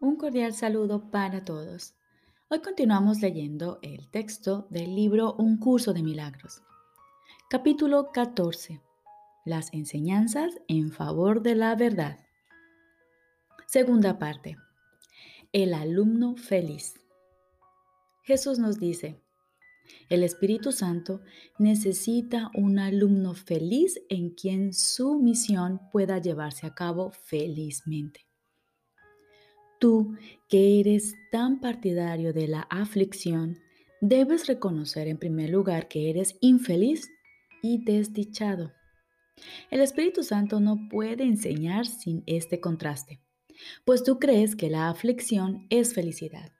Un cordial saludo para todos. Hoy continuamos leyendo el texto del libro Un curso de milagros. Capítulo 14. Las enseñanzas en favor de la verdad. Segunda parte. El alumno feliz. Jesús nos dice, el Espíritu Santo necesita un alumno feliz en quien su misión pueda llevarse a cabo felizmente. Tú, que eres tan partidario de la aflicción, debes reconocer en primer lugar que eres infeliz y desdichado. El Espíritu Santo no puede enseñar sin este contraste, pues tú crees que la aflicción es felicidad.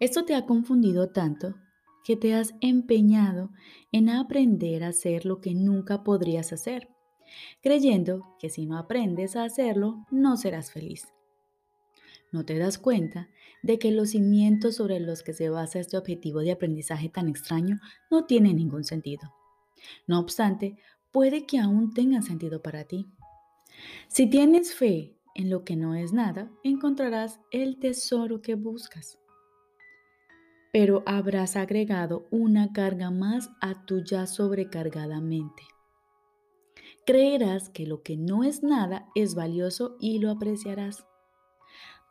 Esto te ha confundido tanto que te has empeñado en aprender a hacer lo que nunca podrías hacer, creyendo que si no aprendes a hacerlo, no serás feliz. No te das cuenta de que los cimientos sobre los que se basa este objetivo de aprendizaje tan extraño no tienen ningún sentido. No obstante, puede que aún tengan sentido para ti. Si tienes fe en lo que no es nada, encontrarás el tesoro que buscas pero habrás agregado una carga más a tu ya sobrecargada mente. Creerás que lo que no es nada es valioso y lo apreciarás.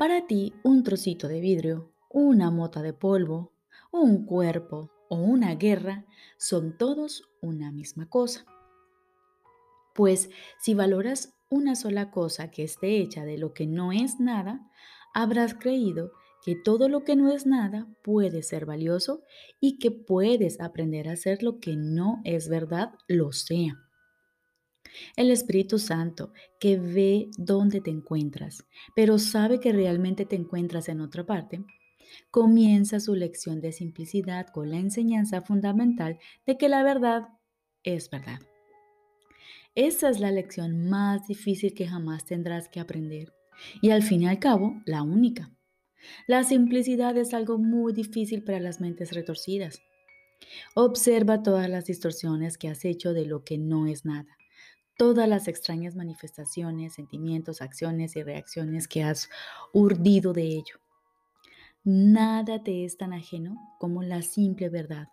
Para ti, un trocito de vidrio, una mota de polvo, un cuerpo o una guerra son todos una misma cosa. Pues si valoras una sola cosa que esté hecha de lo que no es nada, habrás creído que todo lo que no es nada puede ser valioso y que puedes aprender a hacer lo que no es verdad, lo sea. El Espíritu Santo, que ve dónde te encuentras, pero sabe que realmente te encuentras en otra parte, comienza su lección de simplicidad con la enseñanza fundamental de que la verdad es verdad. Esa es la lección más difícil que jamás tendrás que aprender y al fin y al cabo la única. La simplicidad es algo muy difícil para las mentes retorcidas. Observa todas las distorsiones que has hecho de lo que no es nada, todas las extrañas manifestaciones, sentimientos, acciones y reacciones que has urdido de ello. Nada te es tan ajeno como la simple verdad,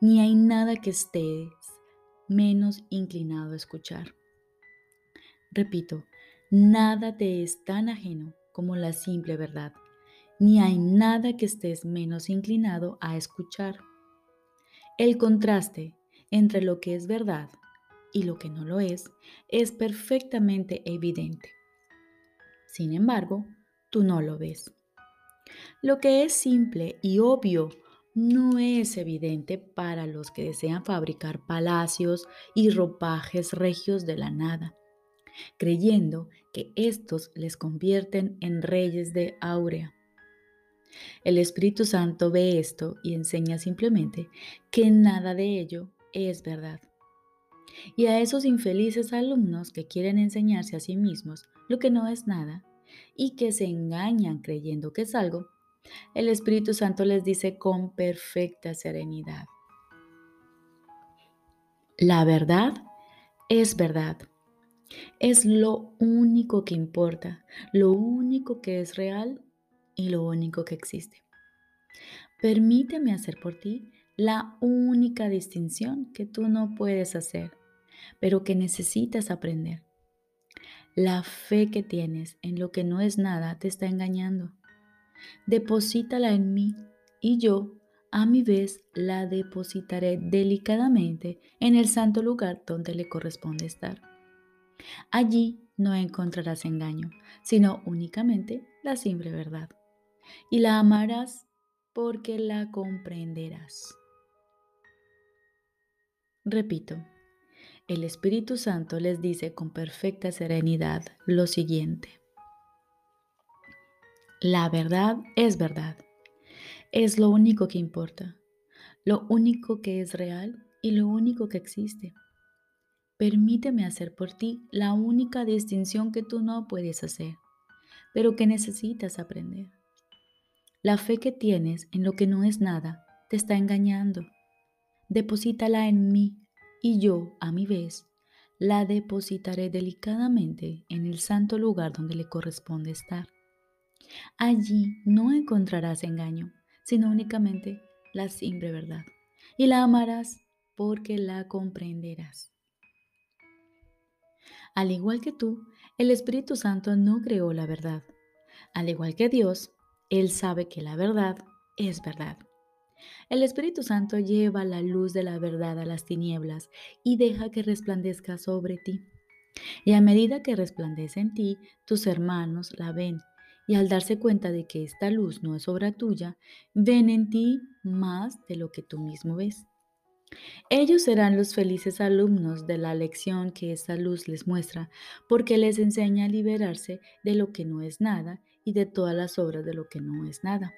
ni hay nada que estés menos inclinado a escuchar. Repito, nada te es tan ajeno como la simple verdad ni hay nada que estés menos inclinado a escuchar. El contraste entre lo que es verdad y lo que no lo es es perfectamente evidente. Sin embargo, tú no lo ves. Lo que es simple y obvio no es evidente para los que desean fabricar palacios y ropajes regios de la nada, creyendo que estos les convierten en reyes de áurea. El Espíritu Santo ve esto y enseña simplemente que nada de ello es verdad. Y a esos infelices alumnos que quieren enseñarse a sí mismos lo que no es nada y que se engañan creyendo que es algo, el Espíritu Santo les dice con perfecta serenidad. La verdad es verdad. Es lo único que importa, lo único que es real y lo único que existe. Permíteme hacer por ti la única distinción que tú no puedes hacer, pero que necesitas aprender. La fe que tienes en lo que no es nada te está engañando. Deposítala en mí y yo, a mi vez, la depositaré delicadamente en el santo lugar donde le corresponde estar. Allí no encontrarás engaño, sino únicamente la simple verdad y la amarás porque la comprenderás. Repito, el Espíritu Santo les dice con perfecta serenidad lo siguiente. La verdad es verdad. Es lo único que importa, lo único que es real y lo único que existe. Permíteme hacer por ti la única distinción que tú no puedes hacer, pero que necesitas aprender. La fe que tienes en lo que no es nada te está engañando. Deposítala en mí y yo, a mi vez, la depositaré delicadamente en el santo lugar donde le corresponde estar. Allí no encontrarás engaño, sino únicamente la simple verdad. Y la amarás porque la comprenderás. Al igual que tú, el Espíritu Santo no creó la verdad. Al igual que Dios, Él sabe que la verdad es verdad. El Espíritu Santo lleva la luz de la verdad a las tinieblas y deja que resplandezca sobre ti. Y a medida que resplandece en ti, tus hermanos la ven. Y al darse cuenta de que esta luz no es obra tuya, ven en ti más de lo que tú mismo ves. Ellos serán los felices alumnos de la lección que esta luz les muestra, porque les enseña a liberarse de lo que no es nada y de todas las obras de lo que no es nada.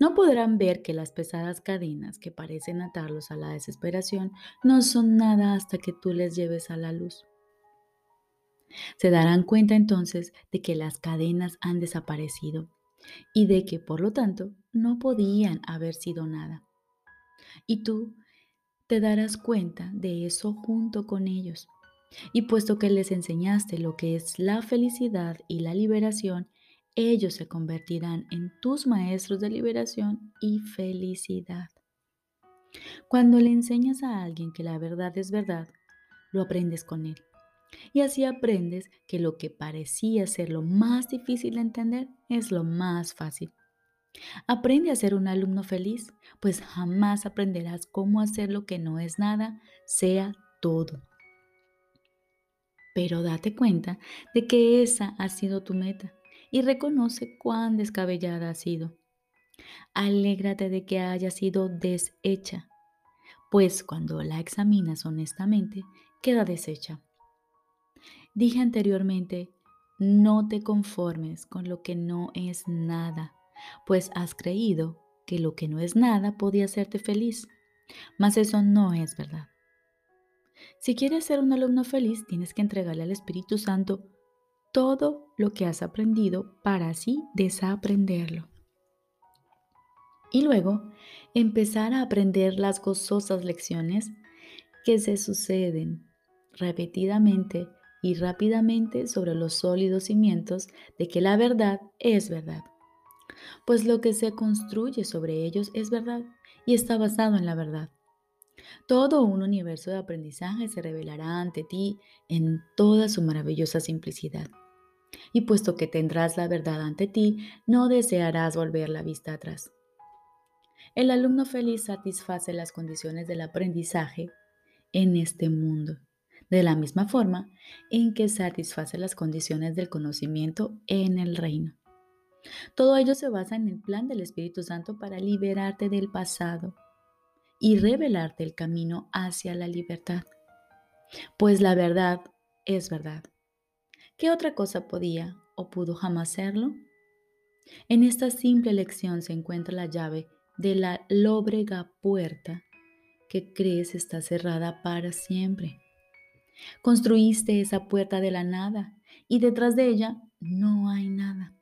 No podrán ver que las pesadas cadenas que parecen atarlos a la desesperación no son nada hasta que tú les lleves a la luz. Se darán cuenta entonces de que las cadenas han desaparecido y de que, por lo tanto, no podían haber sido nada. Y tú te darás cuenta de eso junto con ellos. Y puesto que les enseñaste lo que es la felicidad y la liberación, ellos se convertirán en tus maestros de liberación y felicidad. Cuando le enseñas a alguien que la verdad es verdad, lo aprendes con él. Y así aprendes que lo que parecía ser lo más difícil de entender es lo más fácil. Aprende a ser un alumno feliz, pues jamás aprenderás cómo hacer lo que no es nada, sea todo. Pero date cuenta de que esa ha sido tu meta y reconoce cuán descabellada ha sido. Alégrate de que haya sido deshecha, pues cuando la examinas honestamente, queda deshecha. Dije anteriormente, no te conformes con lo que no es nada, pues has creído que lo que no es nada podía hacerte feliz, mas eso no es verdad. Si quieres ser un alumno feliz, tienes que entregarle al Espíritu Santo todo lo que has aprendido para así desaprenderlo. Y luego empezar a aprender las gozosas lecciones que se suceden repetidamente y rápidamente sobre los sólidos cimientos de que la verdad es verdad. Pues lo que se construye sobre ellos es verdad y está basado en la verdad. Todo un universo de aprendizaje se revelará ante ti en toda su maravillosa simplicidad y puesto que tendrás la verdad ante ti, no desearás volver la vista atrás. El alumno feliz satisface las condiciones del aprendizaje en este mundo, de la misma forma en que satisface las condiciones del conocimiento en el reino. Todo ello se basa en el plan del Espíritu Santo para liberarte del pasado y revelarte el camino hacia la libertad. Pues la verdad es verdad. ¿Qué otra cosa podía o pudo jamás serlo? En esta simple lección se encuentra la llave de la lóbrega puerta que crees está cerrada para siempre. Construiste esa puerta de la nada y detrás de ella no hay nada.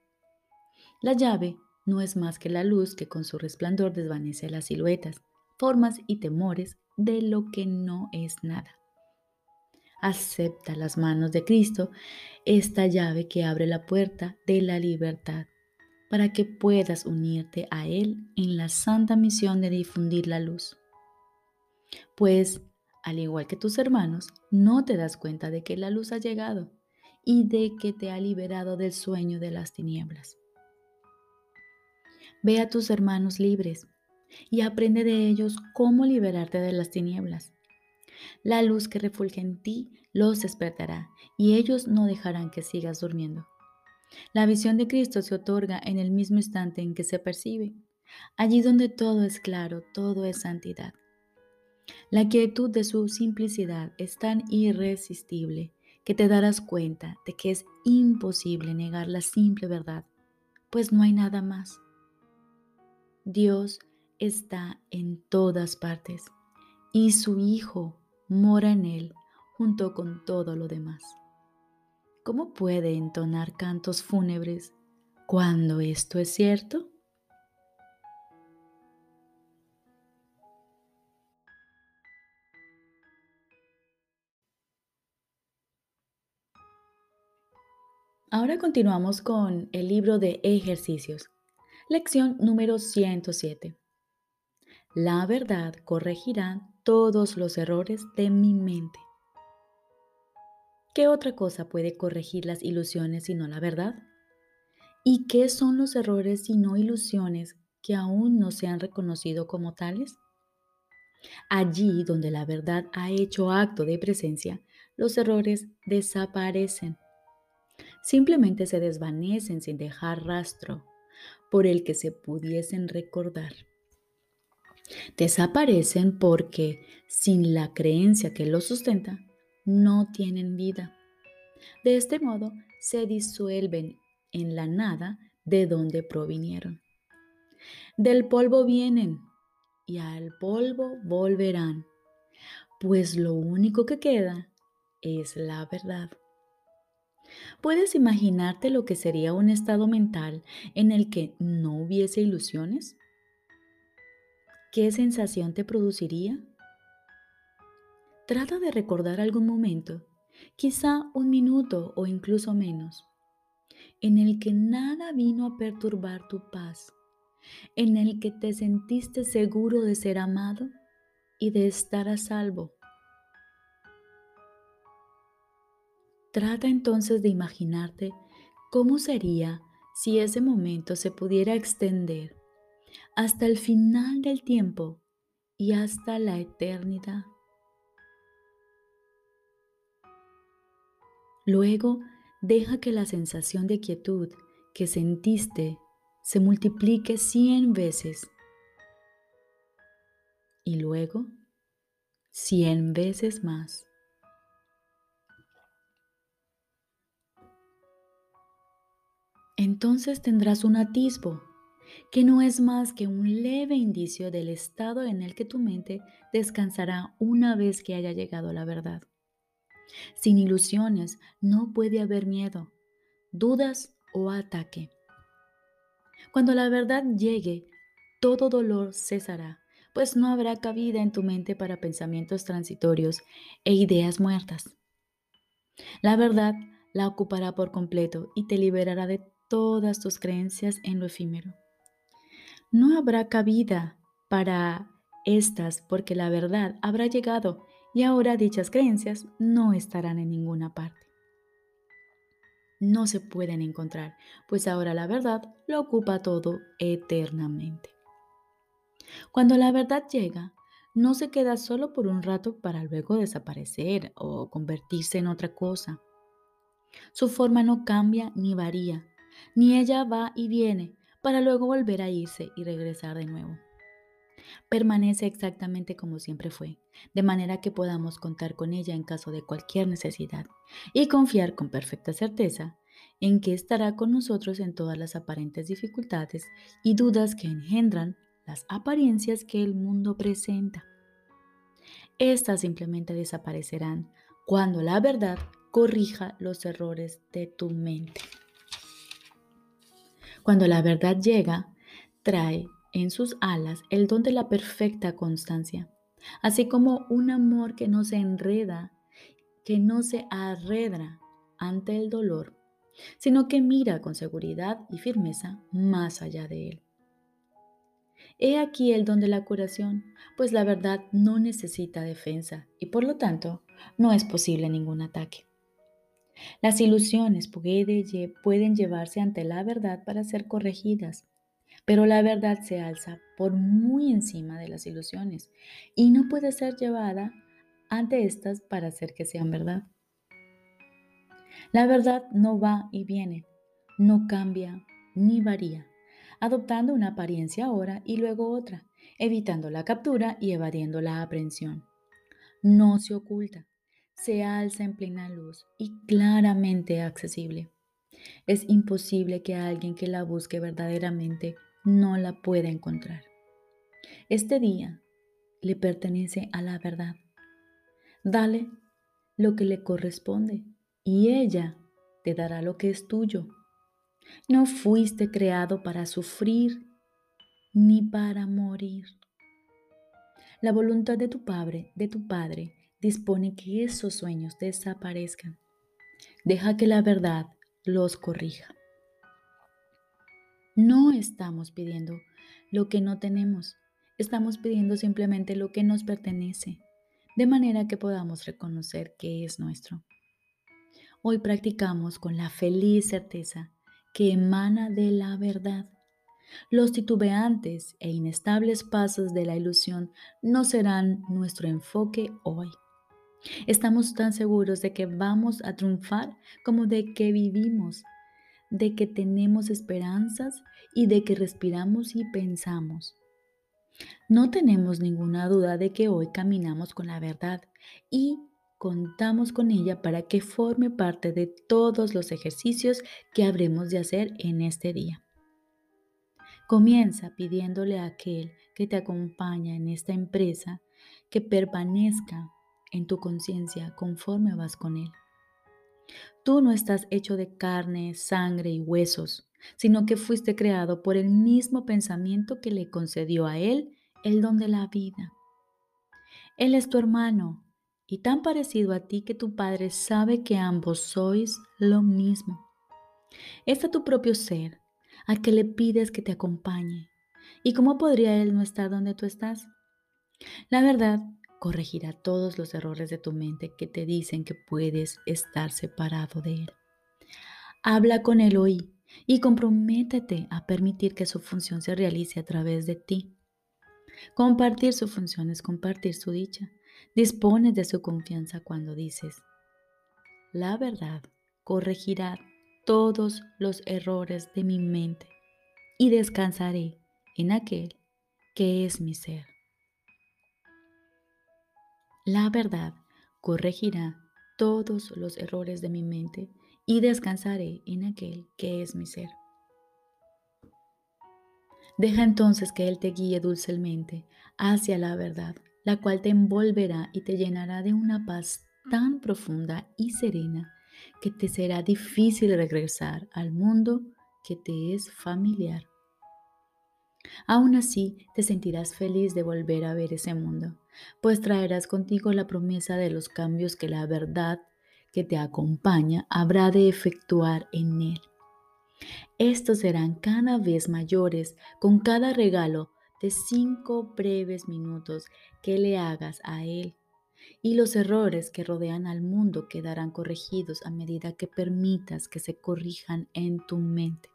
La llave no es más que la luz que con su resplandor desvanece las siluetas, formas y temores de lo que no es nada acepta las manos de Cristo, esta llave que abre la puerta de la libertad, para que puedas unirte a Él en la santa misión de difundir la luz. Pues, al igual que tus hermanos, no te das cuenta de que la luz ha llegado y de que te ha liberado del sueño de las tinieblas. Ve a tus hermanos libres y aprende de ellos cómo liberarte de las tinieblas la luz que refulge en ti los despertará y ellos no dejarán que sigas durmiendo. La visión de Cristo se otorga en el mismo instante en que se percibe, allí donde todo es claro, todo es santidad. La quietud de su simplicidad es tan irresistible que te darás cuenta de que es imposible negar la simple verdad, pues no hay nada más. Dios está en todas partes y su Hijo mora en él junto con todo lo demás. ¿Cómo puede entonar cantos fúnebres cuando esto es cierto? Ahora continuamos con el libro de ejercicios. Lección número 107. La verdad corregirá todos los errores de mi mente. ¿Qué otra cosa puede corregir las ilusiones sino la verdad? ¿Y qué son los errores sino ilusiones que aún no se han reconocido como tales? Allí donde la verdad ha hecho acto de presencia, los errores desaparecen. Simplemente se desvanecen sin dejar rastro por el que se pudiesen recordar. Desaparecen porque, sin la creencia que los sustenta, no tienen vida. De este modo, se disuelven en la nada de donde provinieron. Del polvo vienen y al polvo volverán, pues lo único que queda es la verdad. ¿Puedes imaginarte lo que sería un estado mental en el que no hubiese ilusiones? ¿Qué sensación te produciría? Trata de recordar algún momento, quizá un minuto o incluso menos, en el que nada vino a perturbar tu paz, en el que te sentiste seguro de ser amado y de estar a salvo. Trata entonces de imaginarte cómo sería si ese momento se pudiera extender hasta el final del tiempo y hasta la eternidad. Luego, deja que la sensación de quietud que sentiste se multiplique cien veces y luego cien veces más. Entonces tendrás un atisbo que no es más que un leve indicio del estado en el que tu mente descansará una vez que haya llegado la verdad. Sin ilusiones no puede haber miedo, dudas o ataque. Cuando la verdad llegue, todo dolor cesará, pues no habrá cabida en tu mente para pensamientos transitorios e ideas muertas. La verdad la ocupará por completo y te liberará de todas tus creencias en lo efímero no habrá cabida para estas porque la verdad habrá llegado y ahora dichas creencias no estarán en ninguna parte. No se pueden encontrar, pues ahora la verdad lo ocupa todo eternamente. Cuando la verdad llega, no se queda solo por un rato para luego desaparecer o convertirse en otra cosa. Su forma no cambia ni varía, ni ella va y viene, para luego volver a irse y regresar de nuevo. Permanece exactamente como siempre fue, de manera que podamos contar con ella en caso de cualquier necesidad y confiar con perfecta certeza en que estará con nosotros en todas las aparentes dificultades y dudas que engendran las apariencias que el mundo presenta. Estas simplemente desaparecerán cuando la verdad corrija los errores de tu mente. Cuando la verdad llega, trae en sus alas el don de la perfecta constancia, así como un amor que no se enreda, que no se arredra ante el dolor, sino que mira con seguridad y firmeza más allá de él. He aquí el don de la curación, pues la verdad no necesita defensa y por lo tanto no es posible ningún ataque. Las ilusiones pueden llevarse ante la verdad para ser corregidas, pero la verdad se alza por muy encima de las ilusiones y no puede ser llevada ante estas para hacer que sean verdad. La verdad no va y viene, no cambia ni varía, adoptando una apariencia ahora y luego otra, evitando la captura y evadiendo la aprehensión. No se oculta, se alza en plena luz y claramente accesible. Es imposible que alguien que la busque verdaderamente no la pueda encontrar. Este día le pertenece a la verdad. Dale lo que le corresponde y ella te dará lo que es tuyo. No fuiste creado para sufrir ni para morir. La voluntad de tu padre, de tu padre, dispone que esos sueños desaparezcan. Deja que la verdad los corrija. No estamos pidiendo lo que no tenemos, estamos pidiendo simplemente lo que nos pertenece, de manera que podamos reconocer que es nuestro. Hoy practicamos con la feliz certeza que emana de la verdad. Los titubeantes e inestables pasos de la ilusión no serán nuestro enfoque hoy. Estamos tan seguros de que vamos a triunfar como de que vivimos, de que tenemos esperanzas y de que respiramos y pensamos. No tenemos ninguna duda de que hoy caminamos con la verdad y contamos con ella para que forme parte de todos los ejercicios que habremos de hacer en este día. Comienza pidiéndole a aquel que te acompaña en esta empresa que permanezca en tu conciencia conforme vas con él. Tú no estás hecho de carne, sangre y huesos, sino que fuiste creado por el mismo pensamiento que le concedió a él el don de la vida. Él es tu hermano, y tan parecido a ti que tu Padre sabe que ambos sois lo mismo. Está tu propio ser, al que le pides que te acompañe. ¿Y cómo podría Él no estar donde tú estás? La verdad corregirá todos los errores de tu mente que te dicen que puedes estar separado de Él. Habla con Él hoy y comprométete a permitir que su función se realice a través de ti. Compartir su función es compartir su dicha. Dispones de su confianza cuando dices, la verdad corregirá todos los errores de mi mente y descansaré en aquel que es mi ser. La verdad corregirá todos los errores de mi mente y descansaré en aquel que es mi ser. Deja entonces que Él te guíe dulcemente hacia la verdad la cual te envolverá y te llenará de una paz tan profunda y serena que te será difícil regresar al mundo que te es familiar. Aún así, te sentirás feliz de volver a ver ese mundo, pues traerás contigo la promesa de los cambios que la verdad que te acompaña habrá de efectuar en él. Estos serán cada vez mayores con cada regalo de cinco breves minutos que le hagas a Él. Y los errores que rodean al mundo quedarán corregidos a medida que permitas que se corrijan en tu mente.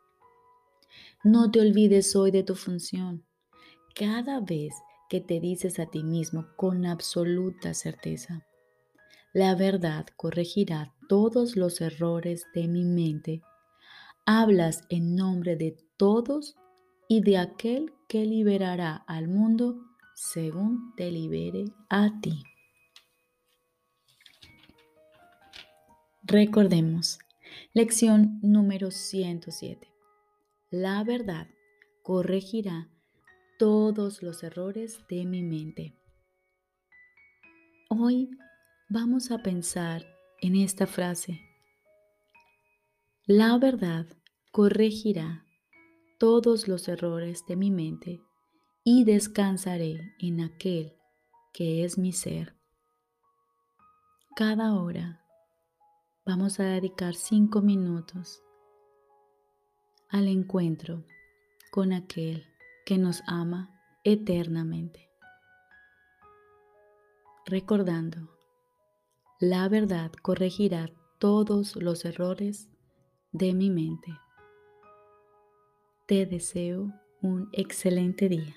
No te olvides hoy de tu función. Cada vez que te dices a ti mismo con absoluta certeza, la verdad corregirá todos los errores de mi mente, hablas en nombre de todos y de aquel que liberará al mundo según te libere a ti. Recordemos, lección número 107. La verdad corregirá todos los errores de mi mente. Hoy vamos a pensar en esta frase. La verdad corregirá todos los errores de mi mente y descansaré en aquel que es mi ser. Cada hora vamos a dedicar cinco minutos al encuentro con aquel que nos ama eternamente. Recordando, la verdad corregirá todos los errores de mi mente. Te deseo un excelente día.